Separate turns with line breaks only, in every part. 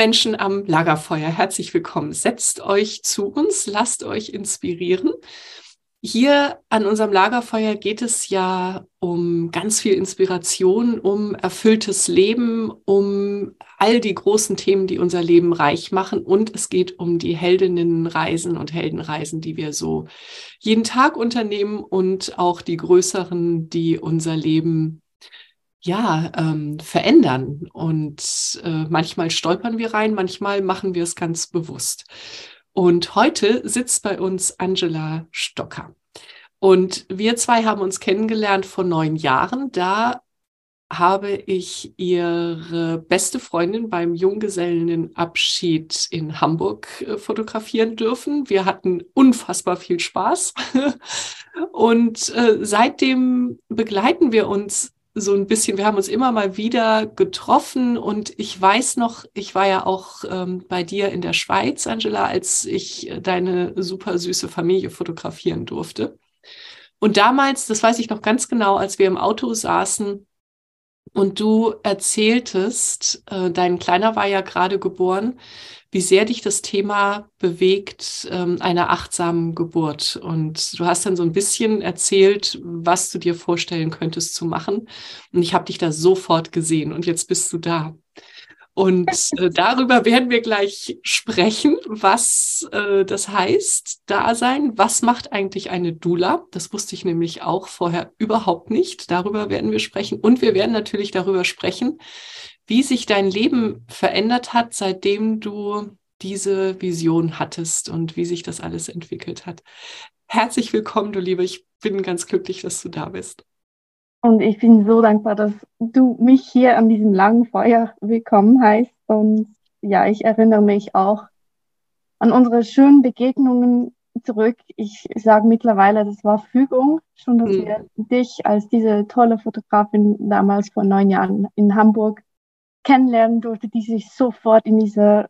Menschen am Lagerfeuer, herzlich willkommen. Setzt euch zu uns, lasst euch inspirieren. Hier an unserem Lagerfeuer geht es ja um ganz viel Inspiration, um erfülltes Leben, um all die großen Themen, die unser Leben reich machen. Und es geht um die Heldinnenreisen und Heldenreisen, die wir so jeden Tag unternehmen und auch die größeren, die unser Leben ja, ähm, verändern. Und äh, manchmal stolpern wir rein, manchmal machen wir es ganz bewusst. Und heute sitzt bei uns Angela Stocker. Und wir zwei haben uns kennengelernt vor neun Jahren. Da habe ich ihre beste Freundin beim Junggesellenabschied in Hamburg äh, fotografieren dürfen. Wir hatten unfassbar viel Spaß. Und äh, seitdem begleiten wir uns so ein bisschen, wir haben uns immer mal wieder getroffen und ich weiß noch, ich war ja auch ähm, bei dir in der Schweiz, Angela, als ich äh, deine super süße Familie fotografieren durfte. Und damals, das weiß ich noch ganz genau, als wir im Auto saßen und du erzähltest, äh, dein Kleiner war ja gerade geboren, wie sehr dich das Thema bewegt ähm, einer achtsamen Geburt. Und du hast dann so ein bisschen erzählt, was du dir vorstellen könntest zu machen. Und ich habe dich da sofort gesehen und jetzt bist du da. Und äh, darüber werden wir gleich sprechen, was äh, das heißt, da sein. Was macht eigentlich eine Dula? Das wusste ich nämlich auch vorher überhaupt nicht. Darüber werden wir sprechen. Und wir werden natürlich darüber sprechen, wie sich dein Leben verändert hat, seitdem du diese Vision hattest und wie sich das alles entwickelt hat. Herzlich willkommen, du Liebe. Ich bin ganz glücklich, dass du da bist.
Und ich bin so dankbar, dass du mich hier an diesem langen Feuer willkommen heißt. Und ja, ich erinnere mich auch an unsere schönen Begegnungen zurück. Ich sage mittlerweile, das war Fügung, schon, dass mhm. wir dich als diese tolle Fotografin damals vor neun Jahren in Hamburg kennenlernen durfte, die sich sofort in diese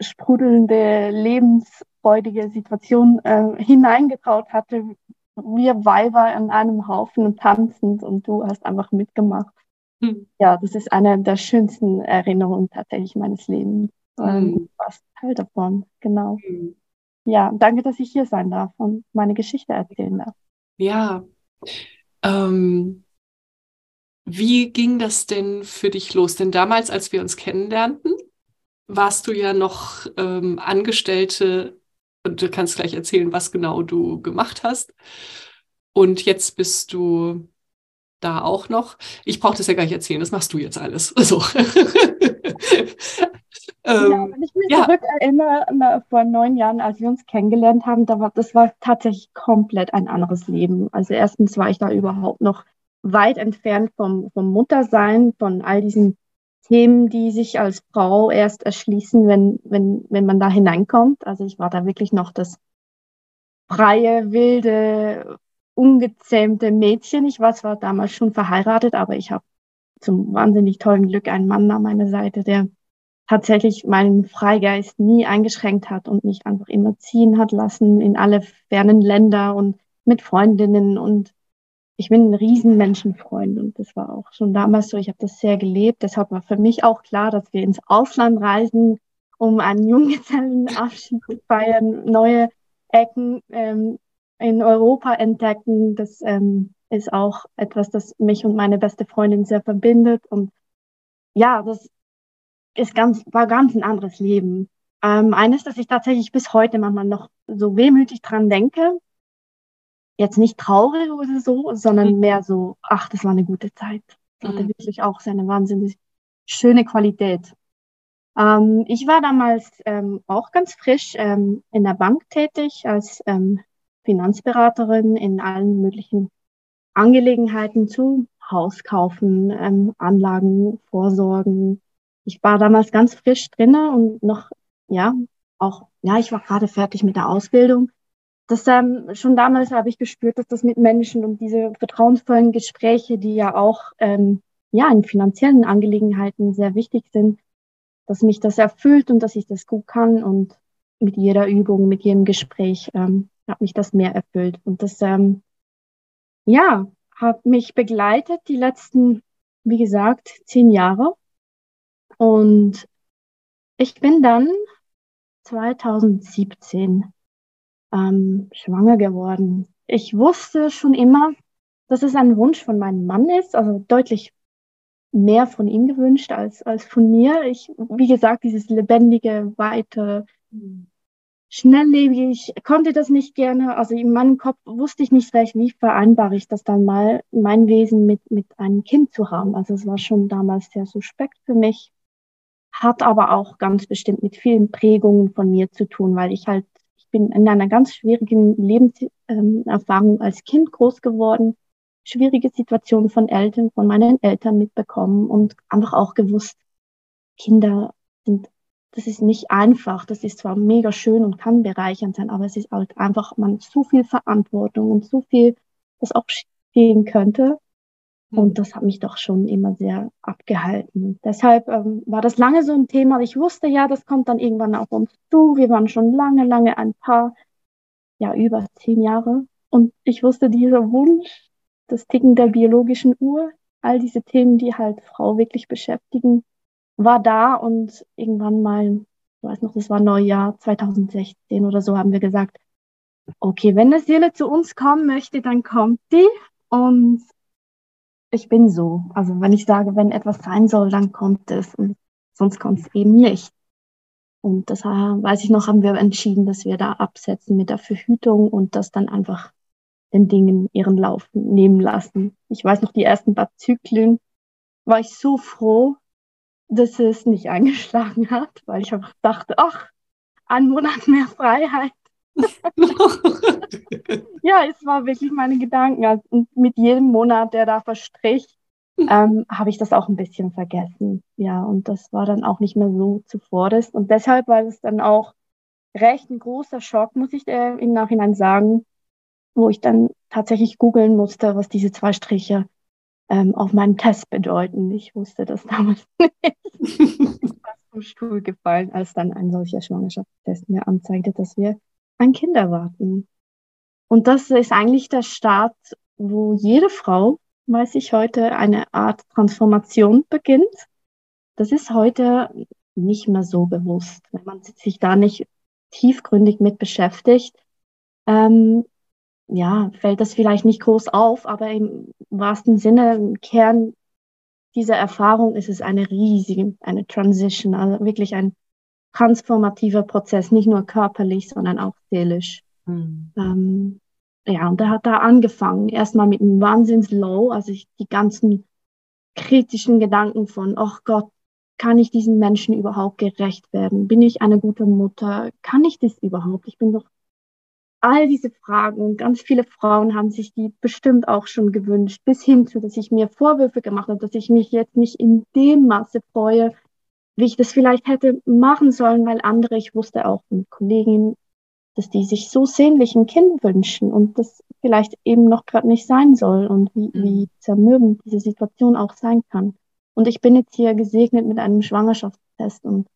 sprudelnde, lebensfreudige Situation äh, hineingetraut hatte. Wir Weiber an einem Haufen tanzend und du hast einfach mitgemacht. Mhm. Ja, das ist eine der schönsten Erinnerungen tatsächlich meines Lebens. Mhm. Du warst Teil davon, genau. Mhm. Ja, danke, dass ich hier sein darf und meine Geschichte erzählen darf.
Ja, ähm, wie ging das denn für dich los? Denn damals, als wir uns kennenlernten, warst du ja noch ähm, Angestellte und du kannst gleich erzählen, was genau du gemacht hast. Und jetzt bist du da auch noch. Ich brauche das ja gar nicht erzählen, das machst du jetzt alles. So.
ähm, ja, wenn ich mich ja. zurück erinnere, vor neun Jahren, als wir uns kennengelernt haben, da war, das war tatsächlich komplett ein anderes Leben. Also erstens war ich da überhaupt noch weit entfernt vom, vom Muttersein, von all diesen Themen, die sich als Frau erst erschließen, wenn, wenn, wenn man da hineinkommt. Also ich war da wirklich noch das freie, wilde, ungezähmte Mädchen. Ich war zwar damals schon verheiratet, aber ich habe zum wahnsinnig tollen Glück einen Mann an meiner Seite, der tatsächlich meinen Freigeist nie eingeschränkt hat und mich einfach immer ziehen hat lassen in alle fernen Länder und mit Freundinnen und ich bin ein riesen Menschenfreund und das war auch schon damals so. Ich habe das sehr gelebt. Deshalb war für mich auch klar, dass wir ins Ausland reisen, um einen Junggesellenabschied zu feiern, neue Ecken ähm, in Europa entdecken. Das ähm, ist auch etwas, das mich und meine beste Freundin sehr verbindet. Und ja, das ist ganz, war ganz ein anderes Leben. Ähm, eines, das ich tatsächlich bis heute manchmal noch so wehmütig dran denke, jetzt nicht traurig oder so, sondern mhm. mehr so, ach, das war eine gute Zeit. Das hatte mhm. wirklich auch seine wahnsinnig schöne Qualität. Ähm, ich war damals ähm, auch ganz frisch ähm, in der Bank tätig als ähm, Finanzberaterin in allen möglichen Angelegenheiten zu Haus kaufen, ähm, Anlagen vorsorgen. Ich war damals ganz frisch drinne und noch, ja, auch, ja, ich war gerade fertig mit der Ausbildung das ähm, schon damals habe ich gespürt, dass das mit Menschen und diese vertrauensvollen Gespräche, die ja auch ähm, ja in finanziellen Angelegenheiten sehr wichtig sind, dass mich das erfüllt und dass ich das gut kann. Und mit jeder Übung, mit jedem Gespräch ähm, hat mich das mehr erfüllt. Und das ähm, ja hat mich begleitet die letzten, wie gesagt, zehn Jahre. Und ich bin dann 2017 ähm, schwanger geworden. Ich wusste schon immer, dass es ein Wunsch von meinem Mann ist, also deutlich mehr von ihm gewünscht als, als von mir. Ich, wie gesagt, dieses lebendige, weite, schnelllebig, konnte das nicht gerne. Also in meinem Kopf wusste ich nicht recht, wie vereinbare ich das dann mal, mein Wesen mit, mit einem Kind zu haben. Also es war schon damals sehr suspekt für mich, hat aber auch ganz bestimmt mit vielen Prägungen von mir zu tun, weil ich halt bin in einer ganz schwierigen Lebenserfahrung als Kind groß geworden, schwierige Situationen von Eltern, von meinen Eltern mitbekommen und einfach auch gewusst, Kinder sind, das ist nicht einfach, das ist zwar mega schön und kann bereichernd sein, aber es ist halt einfach, man so viel Verantwortung und so viel, das auch gehen könnte. Und das hat mich doch schon immer sehr abgehalten. Deshalb ähm, war das lange so ein Thema. Ich wusste ja, das kommt dann irgendwann auf uns zu. Wir waren schon lange, lange ein Paar, ja, über zehn Jahre. Und ich wusste, dieser Wunsch, das Ticken der biologischen Uhr, all diese Themen, die halt Frau wirklich beschäftigen, war da. Und irgendwann mal, ich weiß noch, das war Neujahr 2016 oder so, haben wir gesagt, okay, wenn eine Seele zu uns kommen möchte, dann kommt die. Und ich bin so. Also wenn ich sage, wenn etwas sein soll, dann kommt es und sonst kommt es eben nicht. Und das weiß ich noch, haben wir entschieden, dass wir da absetzen mit der Verhütung und das dann einfach den Dingen ihren Lauf nehmen lassen. Ich weiß noch, die ersten paar Zyklen war ich so froh, dass es nicht eingeschlagen hat, weil ich einfach dachte, ach, ein Monat mehr Freiheit. ja, es war wirklich meine Gedanken. Also, und mit jedem Monat, der da verstrich, ähm, habe ich das auch ein bisschen vergessen. Ja, und das war dann auch nicht mehr so zuvorderst. Und deshalb war es dann auch recht ein großer Schock, muss ich äh, im Nachhinein sagen, wo ich dann tatsächlich googeln musste, was diese zwei Striche ähm, auf meinem Test bedeuten. Ich wusste das damals nicht. ich bin fast vom Stuhl gefallen, als dann ein solcher Schwangerschaftstest mir anzeigte, dass wir ein Kind erwarten. Und das ist eigentlich der Start, wo jede Frau, weiß ich heute, eine Art Transformation beginnt. Das ist heute nicht mehr so bewusst, wenn man sich da nicht tiefgründig mit beschäftigt. Ähm, ja, fällt das vielleicht nicht groß auf, aber im wahrsten Sinne, im Kern dieser Erfahrung ist es eine riesige, eine Transition, also wirklich ein transformativer Prozess, nicht nur körperlich, sondern auch seelisch. Mhm. Ähm, ja, und der hat da angefangen, erstmal mit einem Wahnsinns-Low, also ich, die ganzen kritischen Gedanken von, oh Gott, kann ich diesen Menschen überhaupt gerecht werden? Bin ich eine gute Mutter? Kann ich das überhaupt? Ich bin doch all diese Fragen und ganz viele Frauen haben sich die bestimmt auch schon gewünscht, bis hin zu, dass ich mir Vorwürfe gemacht habe, dass ich mich jetzt nicht in dem Maße freue, wie ich das vielleicht hätte machen sollen, weil andere, ich wusste auch von Kolleginnen, dass die sich so sehnlich ein Kind wünschen und das vielleicht eben noch gerade nicht sein soll und wie, mhm. wie zermürbend diese Situation auch sein kann. Und ich bin jetzt hier gesegnet mit einem Schwangerschaftstest und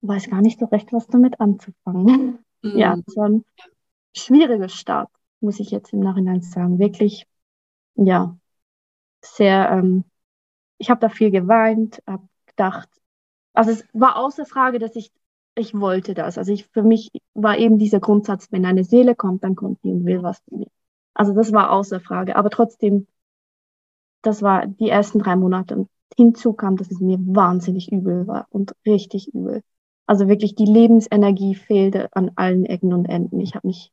weiß gar nicht so recht, was damit anzufangen. Mhm. Ja, das war ein schwieriger Start, muss ich jetzt im Nachhinein sagen. Wirklich, ja, sehr, ähm, ich habe da viel geweint, habe gedacht, also es war außer Frage, dass ich, ich wollte das. Also ich, für mich war eben dieser Grundsatz, wenn eine Seele kommt, dann kommt die und will was von mir. Also das war außer Frage. Aber trotzdem, das war die ersten drei Monate. Und hinzu kam, dass es mir wahnsinnig übel war und richtig übel. Also wirklich die Lebensenergie fehlte an allen Ecken und Enden. Ich habe mich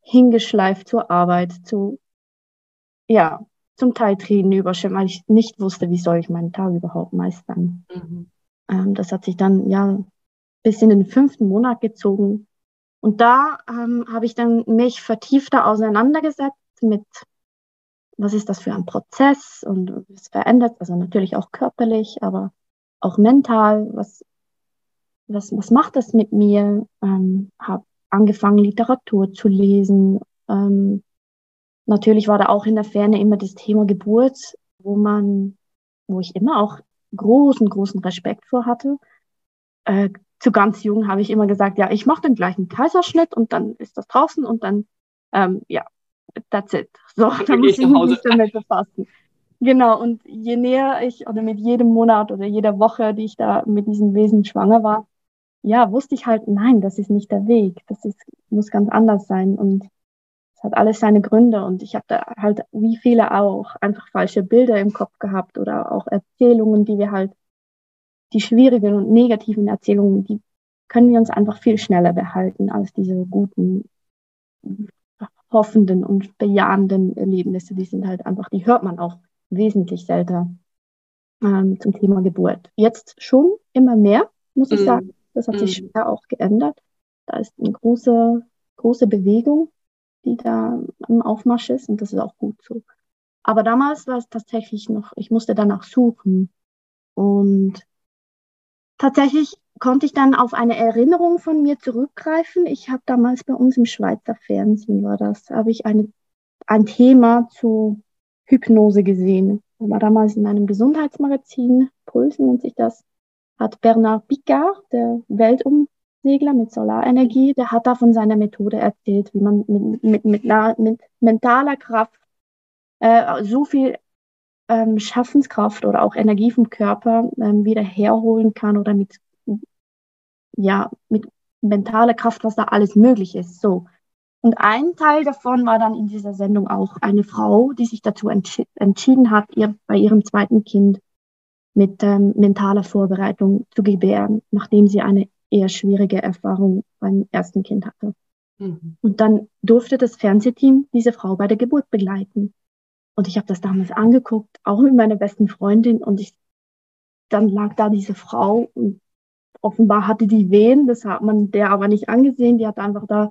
hingeschleift zur Arbeit, zu, ja, zum Teil Tränen überschwemmt, weil ich nicht wusste, wie soll ich meinen Tag überhaupt meistern. Mhm. Ähm, das hat sich dann, ja, bis in den fünften Monat gezogen. Und da ähm, habe ich dann mich vertiefter auseinandergesetzt mit, was ist das für ein Prozess und es verändert, also natürlich auch körperlich, aber auch mental, was, was, was macht das mit mir? Ähm, habe angefangen, Literatur zu lesen. Ähm, natürlich war da auch in der Ferne immer das Thema Geburt, wo man, wo ich immer auch großen, großen Respekt vor hatte. Äh, zu ganz jung habe ich immer gesagt, ja, ich mache den gleichen Kaiserschnitt und dann ist das draußen und dann, ähm, ja, that's it. So, dann muss ich mich nicht damit befassen. Genau, und je näher ich oder mit jedem Monat oder jeder Woche, die ich da mit diesem Wesen schwanger war, ja, wusste ich halt, nein, das ist nicht der Weg. Das ist, muss ganz anders sein. Und hat alles seine Gründe. Und ich habe da halt, wie viele auch, einfach falsche Bilder im Kopf gehabt oder auch Erzählungen, die wir halt, die schwierigen und negativen Erzählungen, die können wir uns einfach viel schneller behalten als diese guten, hoffenden und bejahenden Erlebnisse. Die sind halt einfach, die hört man auch wesentlich seltener ähm, zum Thema Geburt. Jetzt schon immer mehr, muss ich mm. sagen. Das hat sich mhm. schwer auch geändert. Da ist eine große, große Bewegung, die da im Aufmarsch ist und das ist auch gut so. Aber damals war es tatsächlich noch, ich musste danach suchen und tatsächlich konnte ich dann auf eine Erinnerung von mir zurückgreifen. Ich habe damals bei uns im Schweizer Fernsehen war das, habe ich eine, ein Thema zu Hypnose gesehen. Das war damals in einem Gesundheitsmagazin, Puls nennt sich das hat Bernard Picard, der Weltumsegler mit Solarenergie, der hat da von seiner Methode erzählt, wie man mit, mit, mit, mit mentaler Kraft äh, so viel ähm, Schaffenskraft oder auch Energie vom Körper ähm, wieder herholen kann oder mit, ja, mit mentaler Kraft, was da alles möglich ist. So. Und ein Teil davon war dann in dieser Sendung auch eine Frau, die sich dazu entschi entschieden hat, ihr bei ihrem zweiten Kind mit ähm, mentaler Vorbereitung zu gebären, nachdem sie eine eher schwierige Erfahrung beim ersten Kind hatte. Mhm. Und dann durfte das Fernsehteam diese Frau bei der Geburt begleiten. Und ich habe das damals angeguckt, auch mit meiner besten Freundin. Und ich, dann lag da diese Frau und offenbar hatte die Wehen, das hat man der aber nicht angesehen. Die hat einfach da,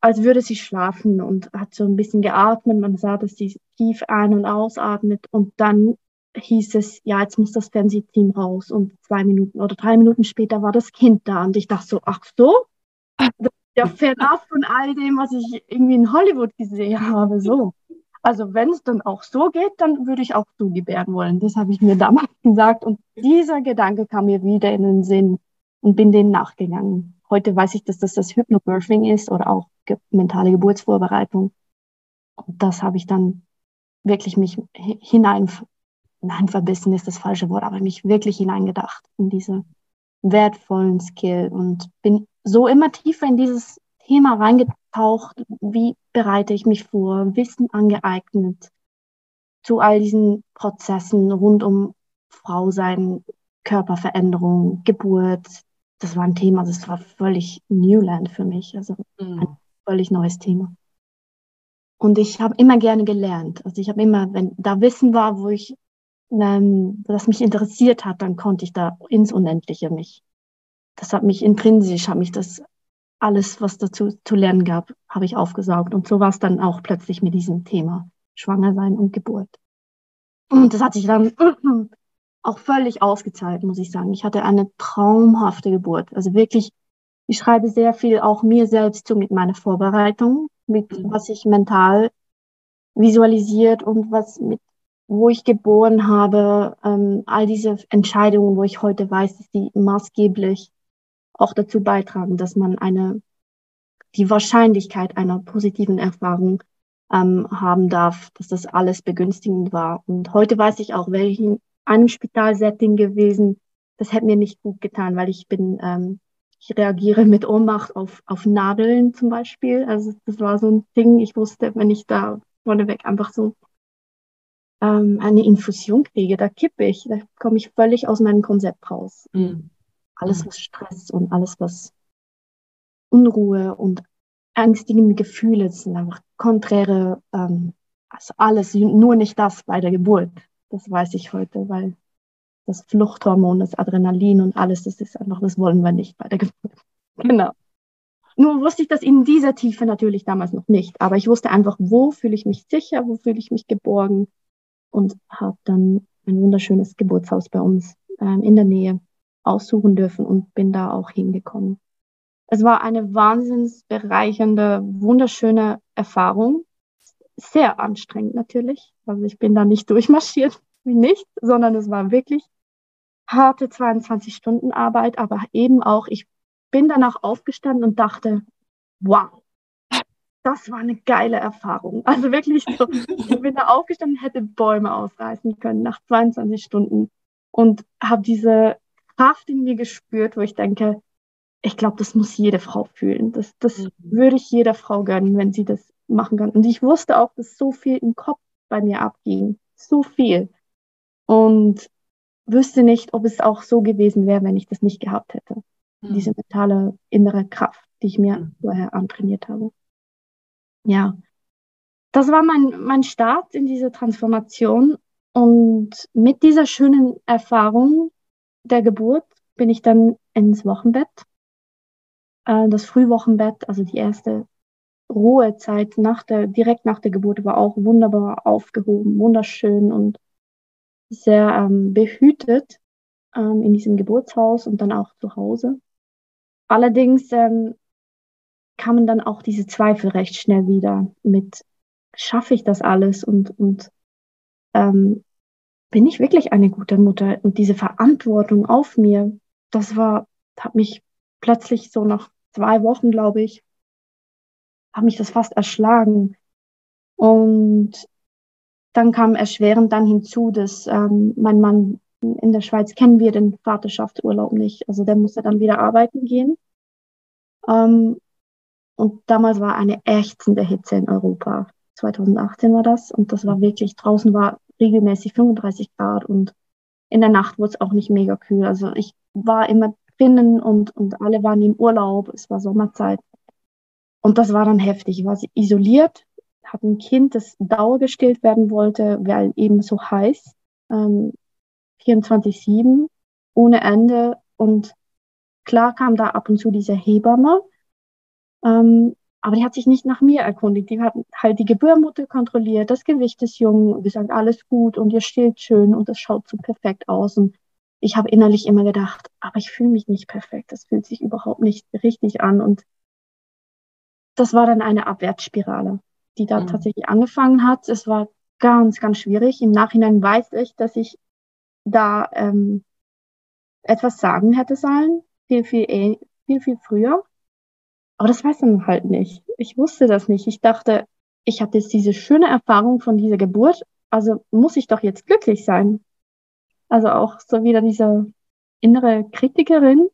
als würde sie schlafen und hat so ein bisschen geatmet. Man sah, dass sie tief ein- und ausatmet. Und dann hieß es, ja, jetzt muss das Fernsehteam raus. Und zwei Minuten oder drei Minuten später war das Kind da. Und ich dachte so, ach so? Das ist ja fernab von all dem, was ich irgendwie in Hollywood gesehen habe. So. Also wenn es dann auch so geht, dann würde ich auch so gebären wollen. Das habe ich mir damals gesagt. Und dieser Gedanke kam mir wieder in den Sinn und bin denen nachgegangen. Heute weiß ich, dass das das Hypnobirthing ist oder auch mentale Geburtsvorbereitung. Und das habe ich dann wirklich mich hinein nein, verbissen ist das falsche Wort, aber mich wirklich hineingedacht in diese wertvollen Skill und bin so immer tiefer in dieses Thema reingetaucht, wie bereite ich mich vor, Wissen angeeignet zu all diesen Prozessen rund um Frau sein, Körperveränderung, Geburt. Das war ein Thema, das war völlig Newland für mich, also mhm. ein völlig neues Thema. Und ich habe immer gerne gelernt. Also ich habe immer, wenn da Wissen war, wo ich ähm, das mich interessiert hat, dann konnte ich da ins Unendliche mich. Das hat mich intrinsisch, hat mich das alles, was dazu zu lernen gab, habe ich aufgesaugt. Und so war es dann auch plötzlich mit diesem Thema Schwanger sein und Geburt. Und das hat sich dann auch völlig ausgezahlt, muss ich sagen. Ich hatte eine traumhafte Geburt. Also wirklich, ich schreibe sehr viel auch mir selbst zu mit meiner Vorbereitung, mit mhm. was ich mental visualisiert und was mit, wo ich geboren habe, ähm, all diese Entscheidungen, wo ich heute weiß, dass die maßgeblich auch dazu beitragen, dass man eine, die Wahrscheinlichkeit einer positiven Erfahrung ähm, haben darf, dass das alles begünstigend war. Und heute weiß ich auch, wäre ich in einem Spitalsetting gewesen, das hätte mir nicht gut getan, weil ich bin, ähm, ich reagiere mit Ohnmacht auf, auf Nadeln zum Beispiel. Also das war so ein Ding, ich wusste, wenn ich da vorneweg einfach so ähm, eine Infusion kriege, da kippe ich, da komme ich völlig aus meinem Konzept raus. Mhm. Alles, was Stress und alles, was Unruhe und ängstigende Gefühle sind einfach konträre, ähm, also alles, nur nicht das bei der Geburt. Das weiß ich heute, weil das Fluchthormon, das Adrenalin und alles, das ist einfach, das wollen wir nicht bei der Geburt. Genau. Nur wusste ich das in dieser Tiefe natürlich damals noch nicht, aber ich wusste einfach, wo fühle ich mich sicher, wo fühle ich mich geborgen und habe dann ein wunderschönes Geburtshaus bei uns ähm, in der Nähe aussuchen dürfen und bin da auch hingekommen. Es war eine wahnsinnsbereichernde, wunderschöne Erfahrung. Sehr anstrengend natürlich. Also ich bin da nicht durchmarschiert wie nicht, sondern es war wirklich harte 22 Stunden Arbeit, aber eben auch, ich bin danach aufgestanden und dachte, wow, das war eine geile Erfahrung. Also wirklich so, ich bin da aufgestanden, hätte Bäume ausreißen können nach 22 Stunden und habe diese Kraft in mir gespürt, wo ich denke, ich glaube, das muss jede Frau fühlen. Das, das mhm. würde ich jeder Frau gönnen, wenn sie das machen kann. Und ich wusste auch, dass so viel im Kopf bei mir abging. So viel. Und wüsste nicht, ob es auch so gewesen wäre, wenn ich das nicht gehabt hätte. Mhm. Diese mentale innere Kraft, die ich mir mhm. vorher antrainiert habe. Ja. Das war mein, mein Start in diese Transformation. Und mit dieser schönen Erfahrung der Geburt bin ich dann ins Wochenbett. Äh, das Frühwochenbett, also die erste Ruhezeit nach der, direkt nach der Geburt war auch wunderbar aufgehoben, wunderschön und sehr ähm, behütet ähm, in diesem Geburtshaus und dann auch zu Hause. Allerdings ähm, kamen dann auch diese Zweifel recht schnell wieder mit, schaffe ich das alles und, und ähm, bin ich wirklich eine gute Mutter? Und diese Verantwortung auf mir, das war, hat mich plötzlich so nach zwei Wochen, glaube ich, hat mich das fast erschlagen. Und dann kam erschwerend dann hinzu, dass ähm, mein Mann in der Schweiz kennen wir den Vaterschaftsurlaub nicht. Also der musste dann wieder arbeiten gehen. Ähm, und damals war eine ächzende Hitze in Europa. 2018 war das. Und das war wirklich, draußen war regelmäßig 35 Grad und in der Nacht wurde es auch nicht mega kühl. Also ich war immer drinnen und, und alle waren im Urlaub. Es war Sommerzeit. Und das war dann heftig. Ich war isoliert, hatte ein Kind, das dauergestillt werden wollte, weil eben so heiß. Ähm, 24-7, ohne Ende. Und klar kam da ab und zu diese Hebamme. Ähm, aber die hat sich nicht nach mir erkundigt. Die hat halt die Gebärmutter kontrolliert, das Gewicht des Jungen und gesagt, alles gut und ihr stillt schön und das schaut so perfekt aus. Und ich habe innerlich immer gedacht, aber ich fühle mich nicht perfekt. Das fühlt sich überhaupt nicht richtig an. Und das war dann eine Abwärtsspirale, die da mhm. tatsächlich angefangen hat. Es war ganz, ganz schwierig. Im Nachhinein weiß ich, dass ich da ähm, etwas sagen hätte sollen, viel, viel, eh, viel, viel früher. Aber das weiß man halt nicht. Ich wusste das nicht. Ich dachte, ich hatte jetzt diese schöne Erfahrung von dieser Geburt, also muss ich doch jetzt glücklich sein. Also auch so wieder diese innere Kritikerin,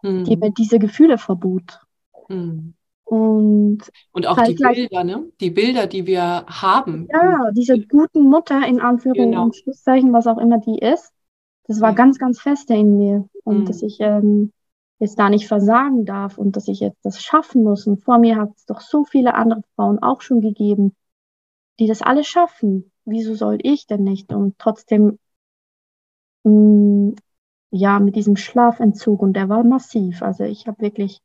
hm. die mir diese Gefühle verbot. Hm.
Und, und auch die Bilder, ne? Die Bilder, die wir haben.
Ja, diese guten Mutter in Anführungszeichen genau. und Schlusszeichen, was auch immer die ist, das war ja. ganz, ganz feste in mir. Und hm. dass ich ähm, jetzt da nicht versagen darf und dass ich jetzt das schaffen muss. Und vor mir hat es doch so viele andere Frauen auch schon gegeben, die das alles schaffen. Wieso soll ich denn nicht? Und trotzdem, mh, mm, ja, mit diesem Schlafentzug und der war massiv. Also ich habe wirklich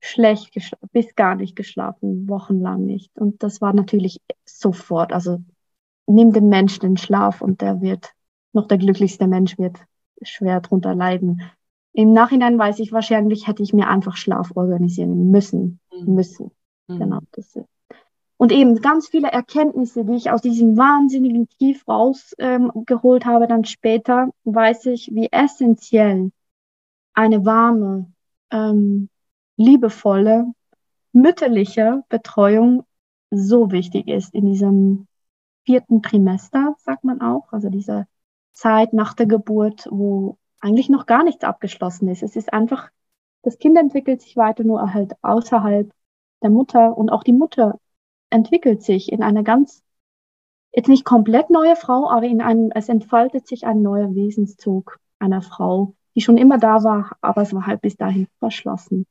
schlecht bis gar nicht geschlafen, wochenlang nicht. Und das war natürlich sofort. Also nimm dem Menschen den Schlaf und der wird, noch der glücklichste Mensch wird schwer drunter leiden. Im Nachhinein weiß ich, wahrscheinlich hätte ich mir einfach Schlaf organisieren müssen. Mhm. Müssen. Mhm. Genau. Das ist. Und eben ganz viele Erkenntnisse, die ich aus diesem wahnsinnigen Tief rausgeholt ähm, habe, dann später weiß ich, wie essentiell eine warme, ähm, liebevolle, mütterliche Betreuung so wichtig ist in diesem vierten Trimester, sagt man auch, also diese Zeit nach der Geburt, wo eigentlich noch gar nichts abgeschlossen ist. Es ist einfach, das Kind entwickelt sich weiter nur halt außerhalb der Mutter und auch die Mutter entwickelt sich in eine ganz, jetzt nicht komplett neue Frau, aber in einem, es entfaltet sich ein neuer Wesenszug einer Frau, die schon immer da war, aber es war halt bis dahin verschlossen.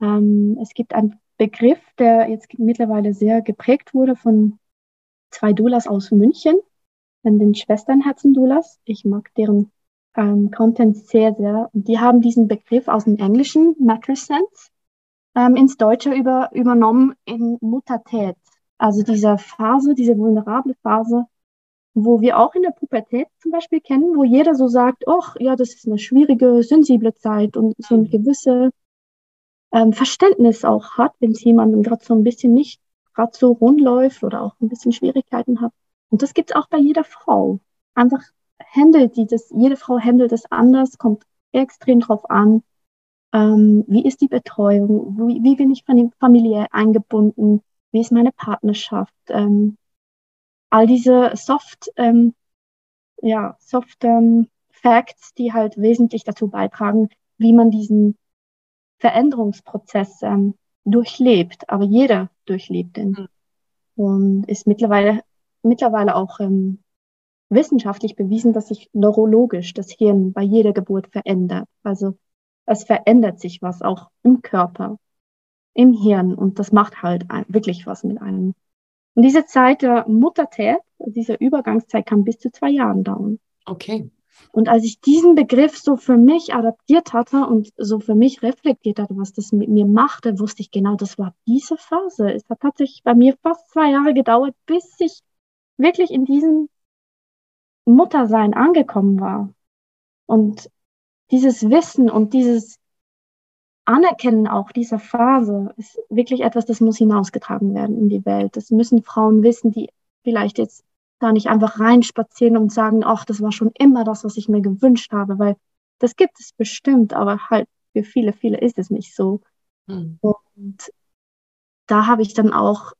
Ähm, es gibt einen Begriff, der jetzt mittlerweile sehr geprägt wurde von zwei Doulas aus München, den Schwesternherzen Doulas. Ich mag deren ähm, Content sehr, sehr. Und die haben diesen Begriff aus dem Englischen, Mattress Sense, ähm, ins Deutsche über, übernommen in Muttertät. Also diese Phase, diese vulnerable Phase, wo wir auch in der Pubertät zum Beispiel kennen, wo jeder so sagt, ach ja, das ist eine schwierige, sensible Zeit und so ein mhm. gewisse ähm, Verständnis auch hat, wenn es jemandem gerade so ein bisschen nicht gerade so rund läuft oder auch ein bisschen Schwierigkeiten hat. Und das gibt's auch bei jeder Frau. Einfach handelt die das, jede Frau handelt das anders, kommt extrem drauf an, ähm, wie ist die Betreuung, wie, wie bin ich familiär eingebunden, wie ist meine Partnerschaft, ähm, all diese Soft, ähm, ja, Soft ähm, Facts, die halt wesentlich dazu beitragen, wie man diesen Veränderungsprozess ähm, durchlebt, aber jeder durchlebt den. Mhm. Und ist mittlerweile, mittlerweile auch ähm, wissenschaftlich bewiesen, dass sich neurologisch das Hirn bei jeder Geburt verändert. Also es verändert sich was auch im Körper, im Hirn und das macht halt wirklich was mit einem. Und diese Zeit der Muttertät, diese Übergangszeit kann bis zu zwei Jahren dauern.
Okay.
Und als ich diesen Begriff so für mich adaptiert hatte und so für mich reflektiert hatte, was das mit mir machte, wusste ich genau, das war diese Phase. Es hat tatsächlich bei mir fast zwei Jahre gedauert, bis ich wirklich in diesem Muttersein angekommen war. Und dieses Wissen und dieses Anerkennen auch dieser Phase ist wirklich etwas, das muss hinausgetragen werden in die Welt. Das müssen Frauen wissen, die vielleicht jetzt da nicht einfach reinspazieren und sagen, ach, das war schon immer das, was ich mir gewünscht habe, weil das gibt es bestimmt, aber halt für viele, viele ist es nicht so. Mhm. Und da habe ich dann auch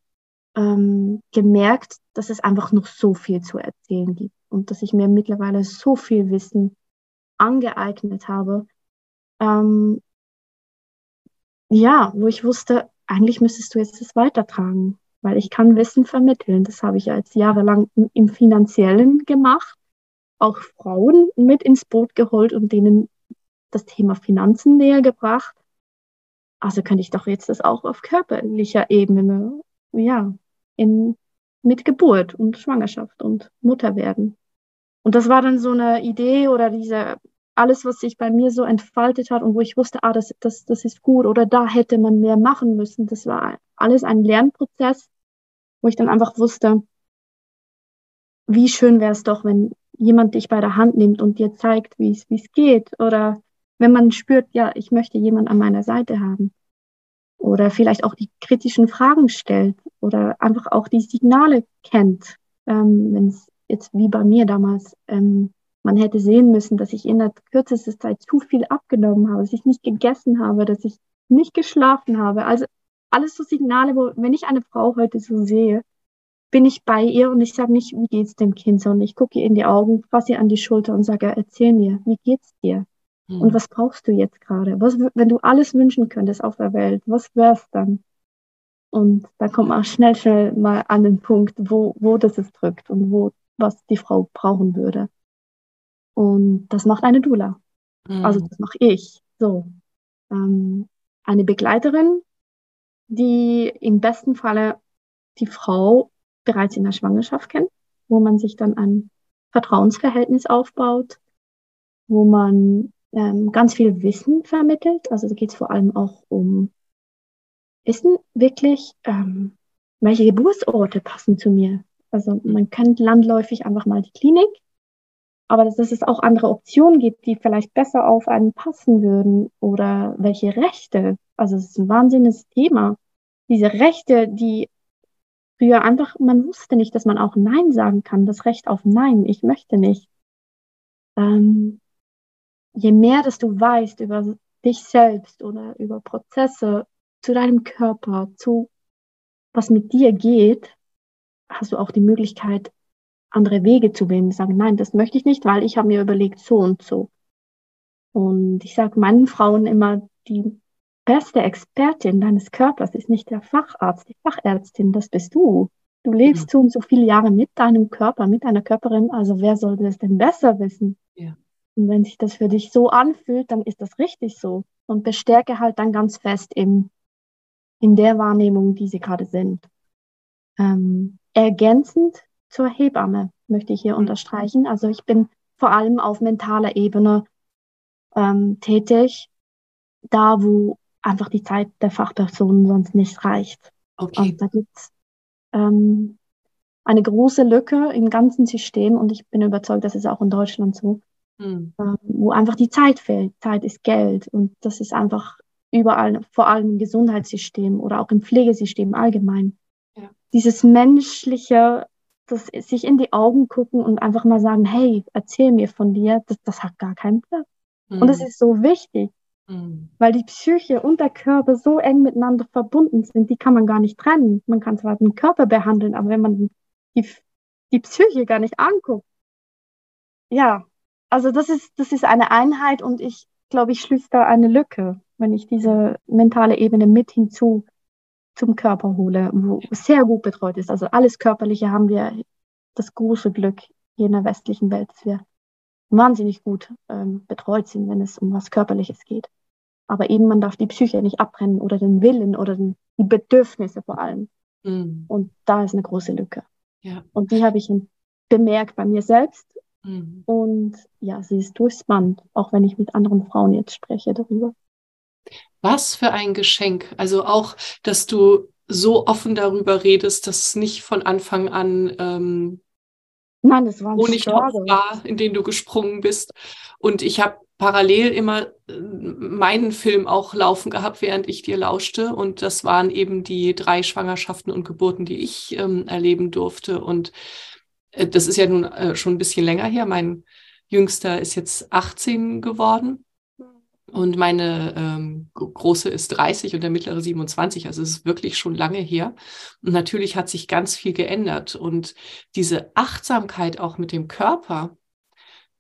ähm, gemerkt, dass es einfach noch so viel zu erzählen gibt und dass ich mir mittlerweile so viel Wissen angeeignet habe. Ähm, ja, wo ich wusste, eigentlich müsstest du jetzt das weitertragen, weil ich kann Wissen vermitteln. Das habe ich jetzt jahrelang im, im Finanziellen gemacht, auch Frauen mit ins Boot geholt und denen das Thema Finanzen näher gebracht. Also könnte ich doch jetzt das auch auf körperlicher Ebene, ja, in, mit Geburt und Schwangerschaft und Mutter werden. Und das war dann so eine Idee oder diese, alles, was sich bei mir so entfaltet hat und wo ich wusste, ah, das, das, das ist gut oder da hätte man mehr machen müssen. Das war alles ein Lernprozess, wo ich dann einfach wusste, wie schön wäre es doch, wenn jemand dich bei der Hand nimmt und dir zeigt, wie es geht. Oder wenn man spürt, ja, ich möchte jemand an meiner Seite haben. Oder vielleicht auch die kritischen Fragen stellt oder einfach auch die Signale kennt, ähm, wenn es jetzt wie bei mir damals, ähm, man hätte sehen müssen, dass ich in der kürzesten Zeit zu viel abgenommen habe, dass ich nicht gegessen habe, dass ich nicht geschlafen habe. Also alles so Signale, wo, wenn ich eine Frau heute so sehe, bin ich bei ihr und ich sage nicht, wie geht's dem Kind, sondern ich gucke ihr in die Augen, fasse ihr an die Schulter und sage, erzähl mir, wie geht's dir? Hm. Und was brauchst du jetzt gerade? Was, wenn du alles wünschen könntest auf der Welt, was wär's dann? Und dann kommt man schnell, schnell mal an den Punkt, wo, wo das es drückt und wo was die Frau brauchen würde. Und das macht eine Dula. Mhm. Also das mache ich. So. Ähm, eine Begleiterin, die im besten Falle die Frau bereits in der Schwangerschaft kennt, wo man sich dann ein Vertrauensverhältnis aufbaut, wo man ähm, ganz viel Wissen vermittelt. Also da geht es vor allem auch um wissen wirklich, ähm, welche Geburtsorte passen zu mir. Also man kennt landläufig einfach mal die Klinik, aber dass, es auch andere Optionen gibt, die vielleicht besser auf einen passen würden oder welche Rechte. Also es ist ein wahnsinniges Thema. Diese Rechte, die früher einfach, man wusste nicht, dass man auch Nein sagen kann, das Recht auf Nein, ich möchte nicht. Ähm, je mehr, dass du weißt über dich selbst oder über Prozesse zu deinem Körper, zu was mit dir geht, hast du auch die Möglichkeit, andere Wege zu wählen. Sagen, nein, das möchte ich nicht, weil ich habe mir überlegt, so und so. Und ich sage meinen Frauen immer, die beste Expertin deines Körpers ist nicht der Facharzt, die Fachärztin, das bist du. Du lebst ja. so und so viele Jahre mit deinem Körper, mit deiner Körperin, also wer sollte es denn besser wissen? Ja. Und wenn sich das für dich so anfühlt, dann ist das richtig so. Und bestärke halt dann ganz fest im, in der Wahrnehmung, die sie gerade sind. Ähm, ergänzend zur Hebamme möchte ich hier mhm. unterstreichen. Also ich bin vor allem auf mentaler Ebene ähm, tätig, da wo einfach die Zeit der Fachpersonen sonst nicht reicht. Okay. Und da gibt's ähm, eine große Lücke im ganzen System und ich bin überzeugt, das ist auch in Deutschland so, mhm. ähm, wo einfach die Zeit fehlt. Zeit ist Geld und das ist einfach überall, vor allem im Gesundheitssystem oder auch im Pflegesystem allgemein. Dieses menschliche, das sich in die Augen gucken und einfach mal sagen, hey, erzähl mir von dir, das, das hat gar keinen Platz. Mhm. Und das hm. ist so wichtig. Mhm. Weil die Psyche und der Körper so eng miteinander verbunden sind, die kann man gar nicht trennen. Man kann zwar den Körper behandeln, aber wenn man die, die Psyche gar nicht anguckt, ja, also das ist, das ist eine Einheit und ich glaube, ich schließe da eine Lücke, wenn ich diese mentale Ebene mit hinzu zum Körper hole, wo sehr gut betreut ist. Also alles Körperliche haben wir das große Glück hier in der westlichen Welt, dass wir wahnsinnig gut ähm, betreut sind, wenn es um was Körperliches geht. Aber eben, man darf die Psyche nicht abbrennen oder den Willen oder den, die Bedürfnisse vor allem. Mhm. Und da ist eine große Lücke. Ja. Und die habe ich bemerkt bei mir selbst. Mhm. Und ja, sie ist durchs Band, auch wenn ich mit anderen Frauen jetzt spreche darüber.
Was für ein Geschenk. Also auch, dass du so offen darüber redest, dass nicht von Anfang an ähm, Nein, das war Honigtopf war, in den du gesprungen bist. Und ich habe parallel immer äh, meinen Film auch laufen gehabt, während ich dir lauschte. Und das waren eben die drei Schwangerschaften und Geburten, die ich ähm, erleben durfte. Und äh, das ist ja nun äh, schon ein bisschen länger her. Mein Jüngster ist jetzt 18 geworden. Und meine ähm, große ist 30 und der mittlere 27. Also es ist wirklich schon lange her. Und natürlich hat sich ganz viel geändert. Und diese Achtsamkeit auch mit dem Körper,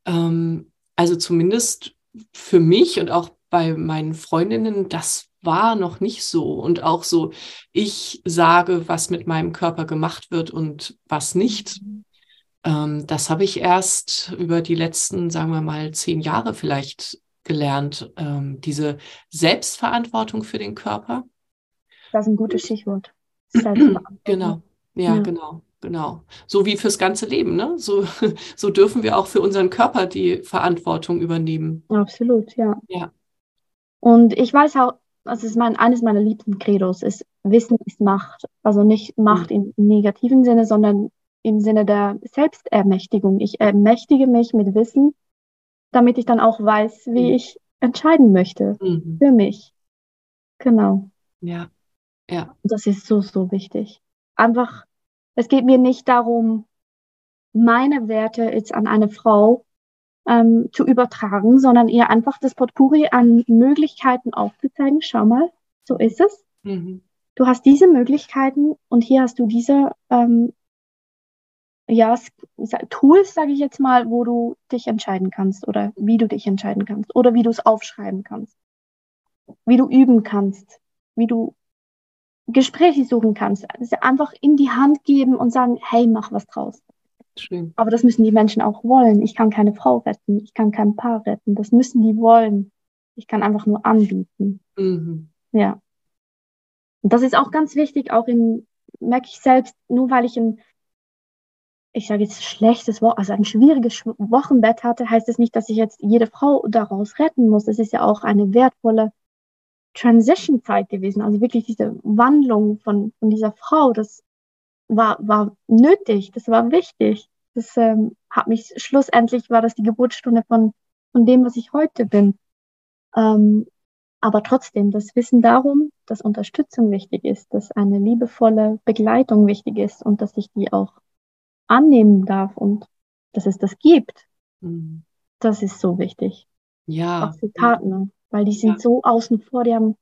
ähm, also zumindest für mich und auch bei meinen Freundinnen, das war noch nicht so. Und auch so, ich sage, was mit meinem Körper gemacht wird und was nicht. Ähm, das habe ich erst über die letzten, sagen wir mal, zehn Jahre vielleicht gelernt, ähm, diese Selbstverantwortung für den Körper.
Das ist ein gutes Stichwort.
genau, ja, ja, genau, genau. So wie fürs ganze Leben, ne? So, so dürfen wir auch für unseren Körper die Verantwortung übernehmen.
Absolut, ja. Ja. Und ich weiß auch, das ist mein, eines meiner liebsten Credos, ist Wissen ist Macht. Also nicht Macht mhm. im negativen Sinne, sondern im Sinne der Selbstermächtigung. Ich ermächtige mich mit Wissen damit ich dann auch weiß, wie mhm. ich entscheiden möchte mhm. für mich. Genau.
Ja, ja.
Das ist so, so wichtig. Einfach, es geht mir nicht darum, meine Werte jetzt an eine Frau ähm, zu übertragen, sondern ihr einfach das Potpourri an Möglichkeiten aufzuzeigen. Schau mal, so ist es. Mhm. Du hast diese Möglichkeiten und hier hast du diese ähm, ja, Tools, sage ich jetzt mal, wo du dich entscheiden kannst oder wie du dich entscheiden kannst oder wie du es aufschreiben kannst, wie du üben kannst, wie du Gespräche suchen kannst. Also einfach in die Hand geben und sagen, hey, mach was draus. Schön. Aber das müssen die Menschen auch wollen. Ich kann keine Frau retten, ich kann kein Paar retten. Das müssen die wollen. Ich kann einfach nur anbieten. Mhm. Ja. Und das ist auch ganz wichtig, auch im, merke ich selbst, nur weil ich ein ich sage jetzt schlechtes Wochen, also ein schwieriges Wochenbett hatte, heißt es das nicht, dass ich jetzt jede Frau daraus retten muss. Es ist ja auch eine wertvolle Transition-Zeit gewesen, also wirklich diese Wandlung von, von dieser Frau, das war, war nötig, das war wichtig. Das ähm, hat mich, schlussendlich war das die Geburtsstunde von, von dem, was ich heute bin. Ähm, aber trotzdem, das Wissen darum, dass Unterstützung wichtig ist, dass eine liebevolle Begleitung wichtig ist und dass ich die auch annehmen darf und dass es das gibt, mhm. das ist so wichtig.
Ja.
Auch für Partner, weil die sind ja. so außen vor, die haben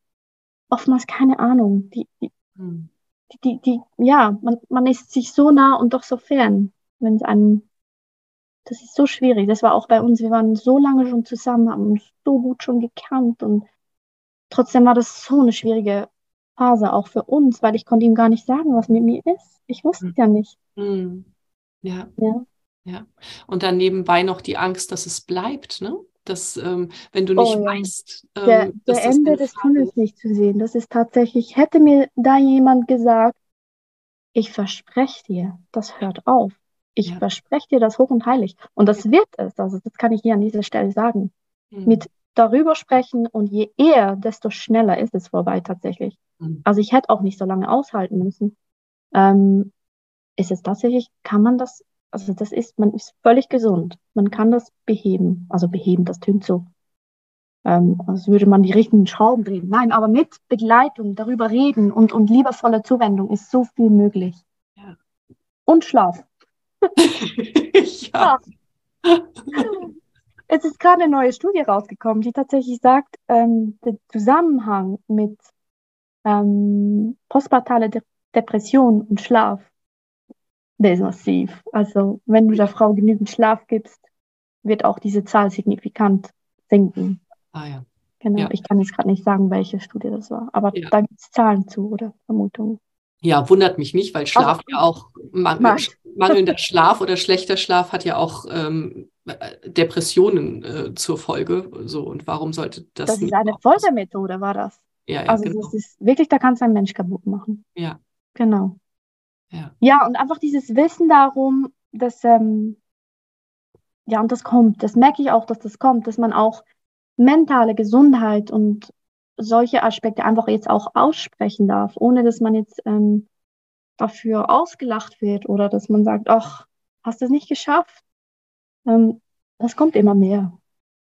oftmals keine Ahnung. Die, die, mhm. die, die, die, ja, man, man ist sich so nah und doch so fern, wenn es einem, das ist so schwierig. Das war auch bei uns, wir waren so lange schon zusammen, haben uns so gut schon gekannt und trotzdem war das so eine schwierige Phase auch für uns, weil ich konnte ihm gar nicht sagen, was mit mir ist. Ich wusste es mhm. ja nicht.
Mhm. Ja. ja. Ja. Und dann nebenbei noch die Angst, dass es bleibt, ne? Dass, ähm, wenn du nicht oh, ja. weißt,
ähm, der, der Ende des Tunnels nicht zu sehen, das ist tatsächlich, hätte mir da jemand gesagt, ich verspreche dir, das hört auf. Ich ja. verspreche dir das hoch und heilig. Und das wird es, also das kann ich hier an dieser Stelle sagen. Mhm. Mit darüber sprechen und je eher, desto schneller ist es vorbei tatsächlich. Mhm. Also ich hätte auch nicht so lange aushalten müssen. Ähm, ist es tatsächlich, kann man das, also das ist, man ist völlig gesund. Man kann das beheben. Also beheben, das tönt so. Ähm, als würde man die richtigen Schrauben drehen. Nein, aber mit Begleitung, darüber reden und, und liebevolle Zuwendung ist so viel möglich. Ja. Und Schlaf. ja. Es ist gerade eine neue Studie rausgekommen, die tatsächlich sagt, ähm, der Zusammenhang mit ähm, postpartale De Depression und Schlaf der ist massiv. Also wenn du der Frau genügend Schlaf gibst, wird auch diese Zahl signifikant sinken.
Ah ja.
Genau, ja. ich kann jetzt gerade nicht sagen, welche Studie das war, aber ja. da gibt es Zahlen zu oder Vermutungen.
Ja, wundert mich nicht, weil Schlaf also, ja auch mangel, mangelnder Schlaf oder schlechter Schlaf hat ja auch ähm, Depressionen äh, zur Folge. So und warum sollte das?
Das ist eine Foltermethode, war das.
Ja, ja
also
genau.
das ist wirklich, da kannst du einen Mensch kaputt machen.
Ja.
Genau. Ja. ja, und einfach dieses Wissen darum, dass, ähm, ja, und das kommt, das merke ich auch, dass das kommt, dass man auch mentale Gesundheit und solche Aspekte einfach jetzt auch aussprechen darf, ohne dass man jetzt ähm, dafür ausgelacht wird oder dass man sagt, ach, hast du es nicht geschafft? Ähm, das kommt immer mehr.